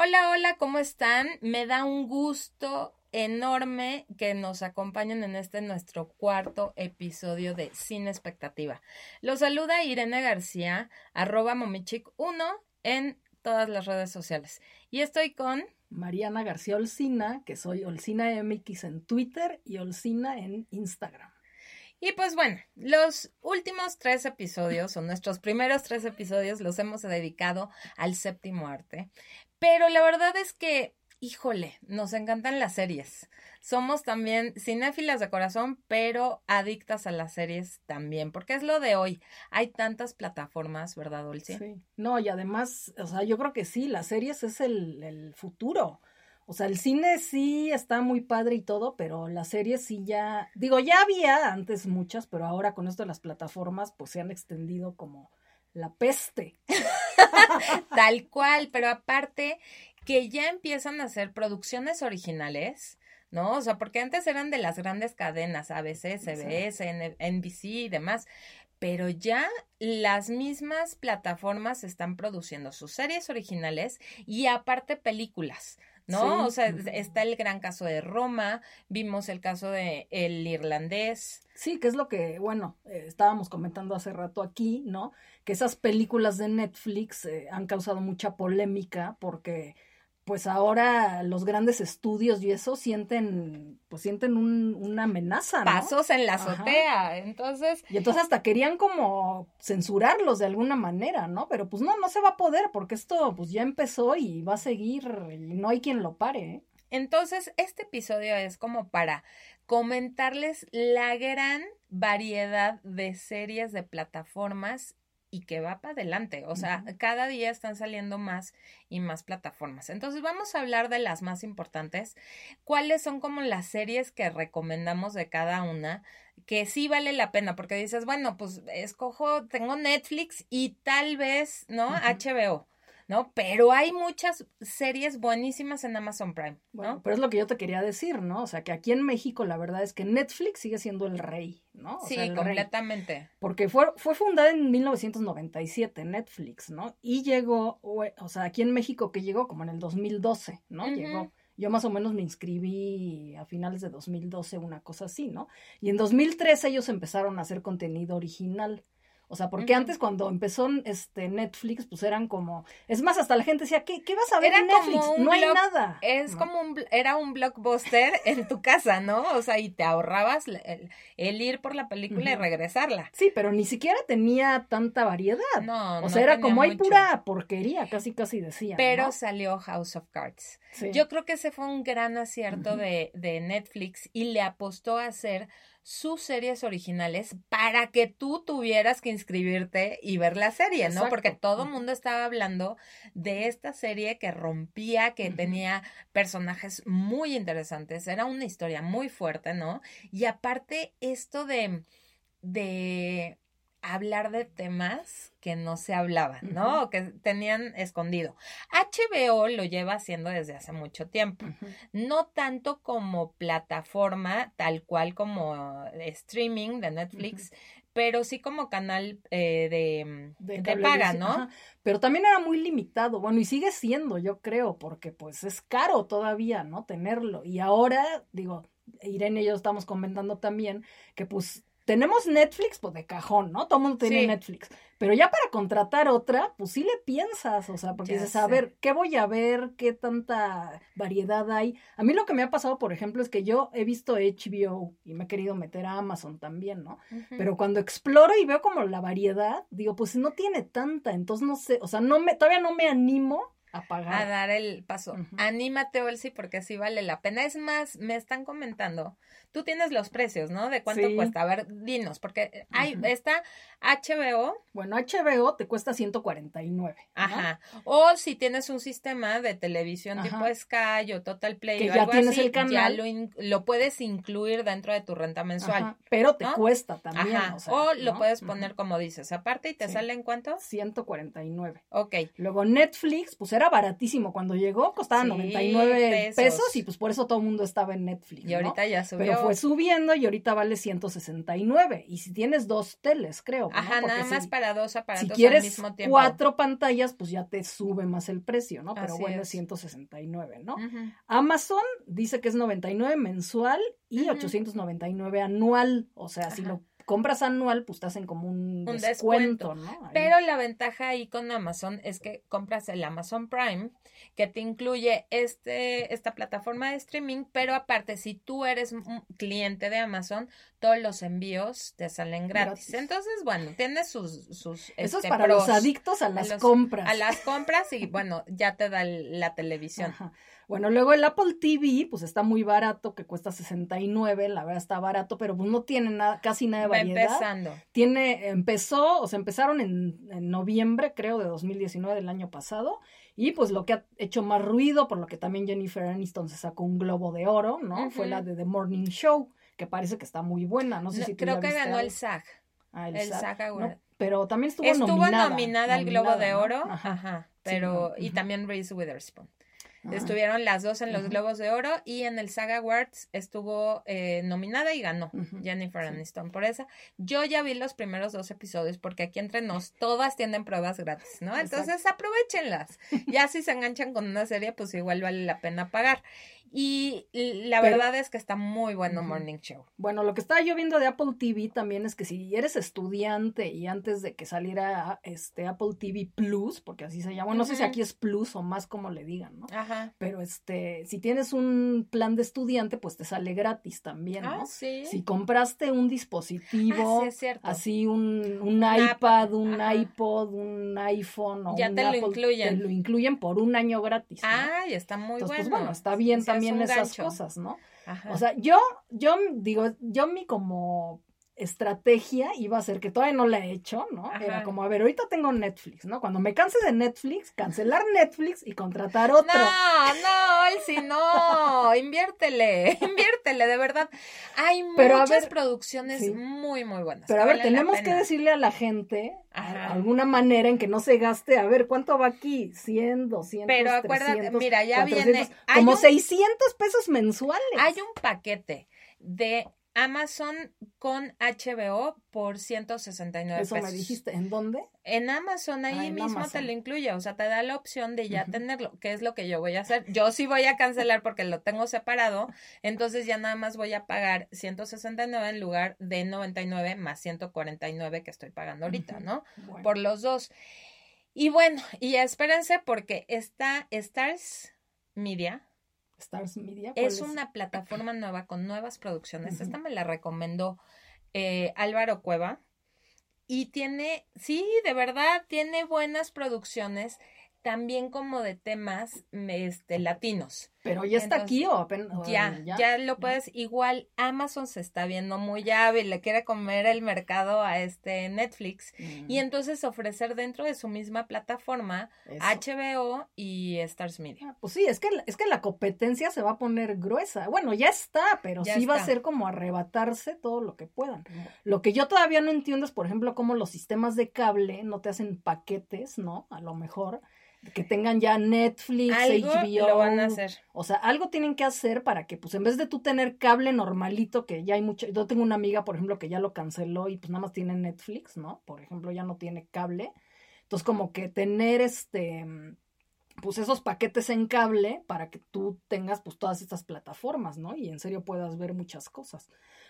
Hola, hola, ¿cómo están? Me da un gusto enorme que nos acompañen en este nuestro cuarto episodio de Sin Expectativa. Los saluda Irene García, arroba momichic1 en todas las redes sociales. Y estoy con Mariana García Olcina, que soy Olcina MX en Twitter y Olcina en Instagram. Y pues bueno, los últimos tres episodios, o nuestros primeros tres episodios, los hemos dedicado al séptimo arte. Pero la verdad es que, híjole, nos encantan las series. Somos también cinéfilas de corazón, pero adictas a las series también, porque es lo de hoy. Hay tantas plataformas, ¿verdad, Dulce? Sí. No, y además, o sea, yo creo que sí, las series es el, el futuro. O sea, el cine sí está muy padre y todo, pero las series sí ya, digo, ya había antes muchas, pero ahora con esto de las plataformas, pues se han extendido como la peste. Tal cual, pero aparte que ya empiezan a hacer producciones originales, ¿no? O sea, porque antes eran de las grandes cadenas, ABC, CBS, NBC y demás, pero ya las mismas plataformas están produciendo sus series originales y aparte películas. ¿No? O sea, está el gran caso de Roma, vimos el caso de El Irlandés. Sí, que es lo que, bueno, eh, estábamos comentando hace rato aquí, ¿no? Que esas películas de Netflix eh, han causado mucha polémica porque pues ahora los grandes estudios y eso sienten, pues sienten un, una amenaza, ¿no? Pasos en la azotea, entonces. Y entonces hasta querían como censurarlos de alguna manera, ¿no? Pero pues no, no se va a poder porque esto pues ya empezó y va a seguir y no hay quien lo pare. ¿eh? Entonces, este episodio es como para comentarles la gran variedad de series de plataformas y que va para adelante. O sea, cada día están saliendo más y más plataformas. Entonces vamos a hablar de las más importantes. ¿Cuáles son como las series que recomendamos de cada una? Que sí vale la pena, porque dices, bueno, pues escojo, tengo Netflix y tal vez, ¿no? HBO. ¿No? Pero hay muchas series buenísimas en Amazon Prime, ¿no? pero es lo que yo te quería decir, ¿no? O sea, que aquí en México la verdad es que Netflix sigue siendo el rey, ¿no? sí, completamente. Porque fue, fue fundada en 1997 Netflix, ¿no? Y llegó, o sea, aquí en México que llegó como en el 2012, ¿no? Llegó. Yo más o menos me inscribí a finales de 2012, una cosa así, ¿no? Y en 2013 ellos empezaron a hacer contenido original. O sea, porque antes cuando empezó este Netflix, pues eran como, es más, hasta la gente decía, ¿qué, qué vas a ver en Netflix? No hay nada. Es como un, era un blockbuster en tu casa, ¿no? O sea, y te ahorrabas el, ir por la película y regresarla. Sí, pero ni siquiera tenía tanta variedad. No, O sea, era como hay pura porquería, casi casi decía. Pero salió House of Cards. Yo creo que ese fue un gran acierto de, de Netflix y le apostó a hacer sus series originales para que tú tuvieras que inscribirte y ver la serie, ¿no? Porque todo el mundo estaba hablando de esta serie que rompía, que tenía personajes muy interesantes, era una historia muy fuerte, ¿no? Y aparte esto de de hablar de temas que no se hablaban, ¿no? Que tenían escondido. HBO lo lleva haciendo desde hace mucho tiempo. No tanto como plataforma, tal cual como streaming de Netflix, pero sí como canal eh, de, de, paga, ¿no? Pero también era muy limitado, bueno, y sigue siendo, yo creo, porque pues es caro todavía, ¿no? Tenerlo. Y ahora, digo, Irene y yo estamos comentando también que pues tenemos Netflix, pues de cajón, ¿no? Todo el mundo tiene Netflix. Pero ya para contratar otra, pues sí le piensas, o sea, porque dices, a ver, ¿qué voy a ver? ¿Qué tanta variedad hay? A mí lo que me ha pasado, por ejemplo, es que yo he visto HBO y me he querido meter a Amazon también, ¿no? Pero cuando exploro y veo como la variedad, digo, pues no tiene tanta, entonces no sé, o sea, no me, todavía no me animo a pagar. A dar el paso. Anímate, Olsi, porque así vale la pena. Es más, me están comentando tú tienes los precios, ¿no? De cuánto cuesta. A ver, dinos, porque hay, está HBO. Bueno, HBO te cuesta 149. Ajá. O si tienes un sistema de televisión tipo Sky o Total Play que o ya algo tienes el canal. ya lo, lo, puedes incluir dentro de tu renta mensual. pero te cuesta también. Ajá. O, lo puedes poner como dices, aparte y te sale en cuánto? 149. Ok. Luego Netflix, pues era baratísimo. Cuando llegó costaba 99 pesos. y pues por eso todo el mundo estaba en Netflix. Y ahorita ya subió. Pero fue subiendo y ahorita vale 169. Y si tienes dos teles, creo. Ajá, nada más para dos aparatos si quieres al mismo tiempo. cuatro pantallas, pues ya te sube más el precio, ¿no? Pero bueno, es 169, ¿no? Amazon dice que es 99 mensual y 899 anual. O sea, si lo compras anual, pues te hacen como un, descuento, ¿no? Pero la ventaja ahí con Amazon es que compras el Amazon Prime, que te incluye este, esta plataforma de streaming, pero aparte, si tú eres un cliente de Amazon, todos los envíos te salen gratis. Entonces, bueno, tienes sus... sus Eso es este, para los adictos a las compras. A las compras y, bueno, ya te da la televisión. Bueno, luego el Apple TV, pues está muy barato, que cuesta 69, la verdad está barato, pero pues no tiene nada, casi nada de variedad. empezando. Tiene, empezó, o sea, empezaron en, en, noviembre, creo, de 2019 del año pasado, y pues lo que ha hecho más ruido, por lo que también Jennifer Aniston se sacó un globo de oro, ¿no? Fue la de The Morning Show, que parece que está muy buena, no sé si Creo que ganó el SAG. Ah, el, SAG, pero también estuvo, estuvo nominada. nominada al Globo de Oro, ajá, pero, y también Reese Witherspoon. Estuvieron las dos en los Globos de Oro y en el Saga Awards estuvo eh, nominada y ganó Jennifer Aniston por esa. Yo ya vi los primeros dos episodios porque aquí entre nos todas tienen pruebas gratis, ¿no? Entonces aprovechenlas. Ya si se enganchan con una serie, pues igual vale la pena pagar. Y la verdad es que está muy bueno Morning Show. Bueno, lo que estaba yo viendo de Apple TV también es que si eres estudiante y antes de que saliera este Apple TV Plus, porque así se llama, no sé si aquí es Plus o más como le digan, ¿no? Ajá. Pero este, si tienes un plan de estudiante, pues te sale gratis también, ¿no? Ah, sí. Si compraste un dispositivo, ah, así un, un, iPad, un iPod, un iPhone o ya te lo incluyen. Te lo incluyen por un año gratis. Ah, y está muy Entonces, pues, bueno. bueno, está bien también también esas cosas, ¿no? O sea, yo, yo digo, yo mi como estrategia iba a ser que todavía no la he hecho, ¿no? Era como, a ver, ahorita tengo Netflix, ¿no? Cuando me canse de Netflix, cancelar Netflix y contratar otro. No, no, Elsie, no, inviértele, inviértele, de verdad. Hay muchas producciones muy, muy buenas. Pero a ver, tenemos que decirle a la gente alguna manera en que no se gaste, a ver, ¿cuánto va aquí? 100, 200, Pero acuérdate, mira, ya viene... Como 600 pesos mensuales. Hay un paquete de Amazon con HBO por 169 Eso me dijiste, ¿en dónde? En Amazon, ahí ah, mismo te lo incluye, o sea, te da la opción de ya tenerlo, que es lo que yo voy a hacer. Yo sí voy a cancelar porque lo tengo separado, entonces ya nada más voy a pagar 169 en lugar de 99 más 149 que estoy pagando ahorita, ¿no? Por los dos. Y bueno, y espérense porque está Stars Media, Stars Media. Es, una plataforma nueva con nuevas producciones. Esta me la recomendó eh, Álvaro Cueva. Y tiene, sí, de verdad, tiene buenas producciones también como de temas este, latinos. Pero ya está aquí o apenas. ya, ya, lo puedes. Igual Amazon se está viendo muy hábil, le quiere comer el mercado a este Netflix y mm. entonces ofrecer dentro de su misma plataforma HBO y Stars Media. Ah, pues sí, es que, es que la competencia se va a poner gruesa. Bueno, ya está, pero sí va a ser como arrebatarse todo lo que puedan. Lo que yo todavía no entiendo es, por ejemplo, cómo los sistemas de cable no te hacen paquetes, ¿no? A lo mejor que tengan ya Netflix, HBO. Lo van a hacer. O sea, algo tienen que hacer para que, pues, en vez de tú tener cable normalito, que ya hay mucho. Yo tengo una amiga, por ejemplo, que ya lo canceló y pues nada más tiene Netflix, ¿no? Por ejemplo, ya no tiene cable. Entonces, como que tener este pues esos paquetes en cable para que tú tengas pues todas estas plataformas, ¿no? Y en serio puedas ver muchas cosas.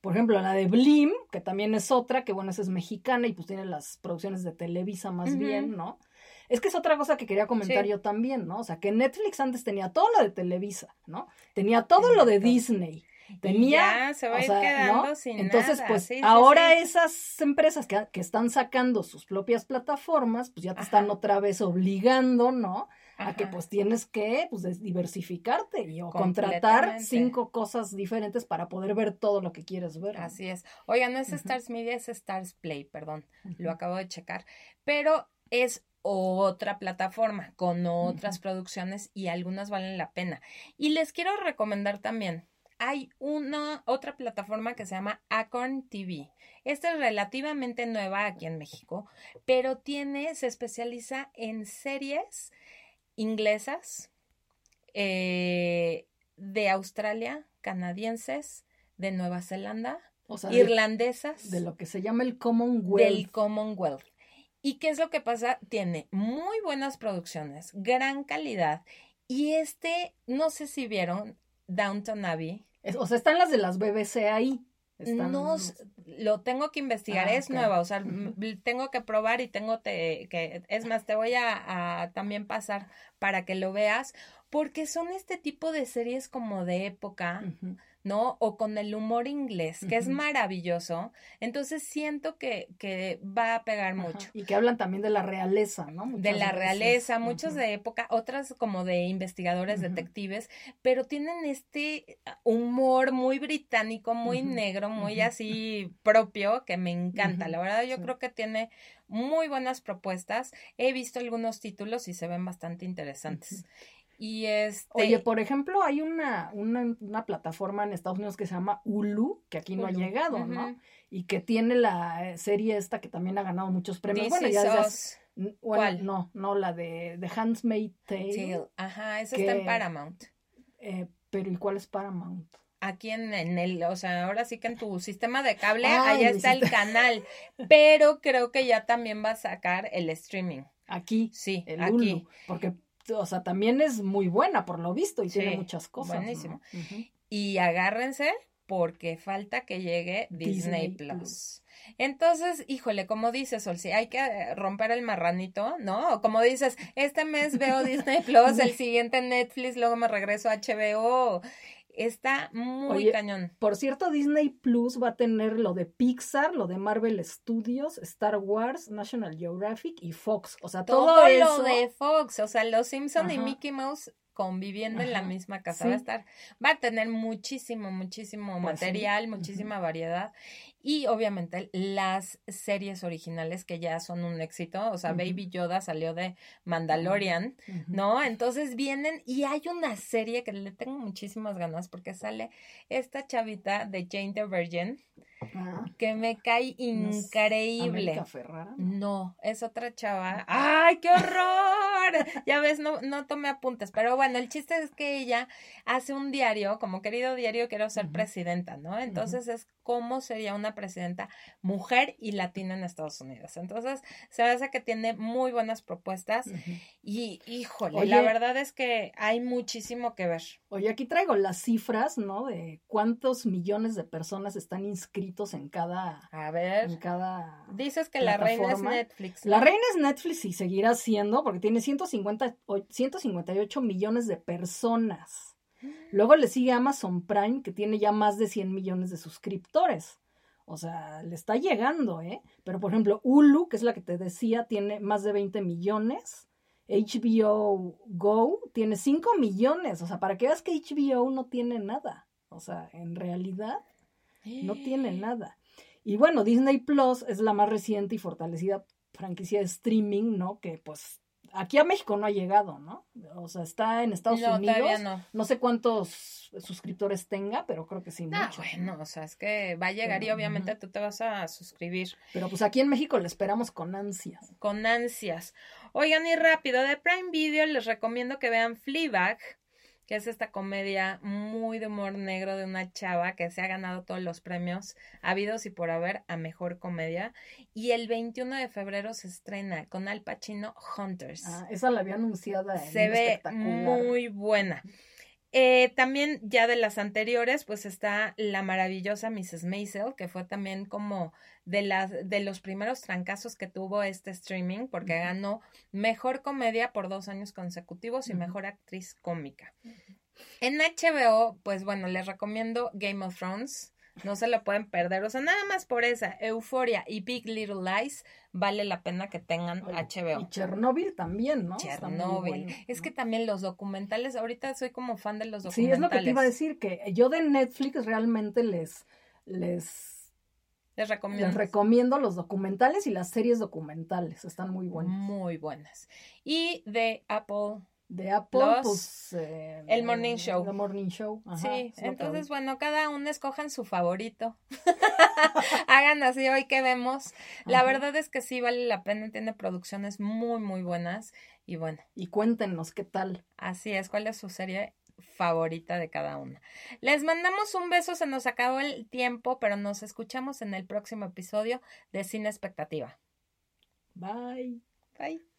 Por ejemplo, la de Blim, que también es otra, que bueno, esa es mexicana y pues tiene las producciones de Televisa más bien, ¿no? Es que es otra cosa que quería comentar yo también, ¿no? O sea, que Netflix antes tenía todo lo de Televisa, ¿no? Tenía todo lo de Disney. Tenía, se va quedando sin Entonces, pues ahora esas empresas que, que, están sacando sus propias plataformas, pues ya te están otra vez obligando, ¿no? A que pues tienes que pues diversificarte y o contratar cinco cosas diferentes para poder ver todo lo que quieres ver. Así es. Oigan, no es Stars Media, es Stars Play, perdón, lo acabo de checar. Pero es otra plataforma con otras producciones y algunas valen la pena. Y les quiero recomendar también, hay una otra plataforma que se llama Acorn TV. Esta es relativamente nueva aquí en México, pero tiene, se especializa en series inglesas, eh, de Australia, canadienses, de Nueva Zelanda, irlandesas. De, lo que se llama el Commonwealth. Del Commonwealth. ¿Y qué es lo que pasa? Tiene muy buenas producciones, gran calidad. Y este, no sé si vieron Downton Abbey. o sea, están las de las BBC ahí. No, lo tengo que investigar, ah, es nueva, o sea, tengo que probar y tengo que, es más, te voy a, también pasar para que lo veas, porque son este tipo de series como de época, ¿no? O con el humor inglés, que es maravilloso. Entonces siento que, que va a pegar mucho. Y que hablan también de la realeza, ¿no? de la realeza, muchos de época, otras como de investigadores, detectives, pero tienen este humor muy británico, muy negro, muy así propio, que me encanta. La verdad, yo creo que tiene muy buenas propuestas. He visto algunos títulos y se ven bastante interesantes. Y este... Oye, por ejemplo, hay una, una, una, plataforma en Estados Unidos que se llama Hulu, que aquí no ha llegado, ¿no? Y que tiene la serie esta que también ha ganado muchos premios. bueno, ya ¿Cuál? No, no, la de, de Handmaid's Tale. Ajá, esa está en Paramount. Eh, pero ¿y cuál es Paramount? Aquí en, en, el, o sea, ahora sí que en tu sistema de cable, allá está el canal, pero creo que ya también va a sacar el streaming. Aquí. Sí, el aquí. porque o sea, también es muy buena por lo visto y tiene muchas cosas. Buenísimo. Y agárrense porque falta que llegue Disney, Plus. Entonces, híjole, como dices, si hay que eh, romper el marranito, ¿no? Como dices, este mes veo Disney Plus, el siguiente Netflix, luego me regreso a HBO. Está muy cañón. Por cierto, Disney Plus va a tener lo de Pixar, lo de Marvel Studios, Star Wars, National Geographic y Fox. O sea, todo, todo lo de Fox. O sea, los Simpson y Mickey Mouse conviviendo en la misma casa. Va a estar, va a tener muchísimo, muchísimo pues material, muchísima variedad. Y obviamente las series originales que ya son un éxito. O sea, Baby Yoda salió de Mandalorian, ¿no? Entonces vienen y hay una serie que le tengo muchísimas ganas porque sale esta chavita de Jane the Virgin. Ah. que me cae increíble. No, es otra chava. ¡Ay, qué horror! ya ves, no, no tomé apuntes, pero bueno, el chiste es que ella hace un diario, como querido diario, quiero ser presidenta, ¿no? Entonces es cómo sería una presidenta mujer y latina en Estados Unidos. Entonces, se ve que tiene muy buenas propuestas y, híjole, la verdad es que hay muchísimo que ver. Oye, aquí traigo las cifras, ¿no? De cuántos millones de personas están inscritos en cada... A ver. En cada... Dices que la reina es Netflix. La reina es Netflix y seguirá siendo porque tiene 150, 158 millones de personas. Luego le sigue Amazon Prime, que tiene ya más de 100 millones de suscriptores. O sea, le está llegando, ¿eh? Pero por ejemplo, Hulu, que es la que te decía, tiene más de 20 millones. HBO Go tiene 5 millones. O sea, para que veas que HBO no tiene nada. O sea, en realidad no tiene nada. Y bueno, Disney Plus es la más reciente y fortalecida franquicia de streaming, ¿no? Que pues aquí a México no ha llegado, ¿no? O sea, está en Estados Unidos. No. no. sé cuántos suscriptores tenga, pero creo que sí ah, bueno, o sea, es que va a llegar y obviamente tú te vas a suscribir. Pero pues aquí en México le esperamos con ansias. Con ansias. Oigan, y rápido, de Prime Video les recomiendo que vean Fleabag que es esta comedia muy de humor negro de una chava que se ha ganado todos los premios habidos y por haber a mejor comedia. Y el 21 de febrero se estrena con Al Pacino Hunters. Ah, esa la había anunciada. se ve muy buena. Eh, también ya de las anteriores, pues está la maravillosa Mrs. Maisel, que fue también como de las de los primeros trancazos que tuvo este streaming, porque ganó mejor comedia por dos años consecutivos y mejor actriz cómica. En HBO, pues bueno, les recomiendo Game of Thrones. No se lo pueden perder. O sea, nada más por esa, Euforia y Big Little Lies, vale la pena que tengan HBO. Y Chernobyl también, ¿no? Chernobyl. Es que también los documentales, ahorita soy como fan de los documentales. Sí, es lo que te iba a decir, que yo de Netflix realmente les, les les recomiendo. Les recomiendo los documentales y las series documentales. Están muy buenas. Muy buenas. Y de Apple de Apple, pues eh, el Morning Show. El Morning Show. sí, entonces bueno, cada uno escojan su favorito. Hagan así hoy que vemos. La verdad es que sí vale la pena, tiene producciones muy muy buenas y bueno. Y cuéntenos qué tal. Así es, cuál es su serie favorita de cada una. Les mandamos un beso, se nos acabó el tiempo, pero nos escuchamos en el próximo episodio de Cine Expectativa. Bye. Bye.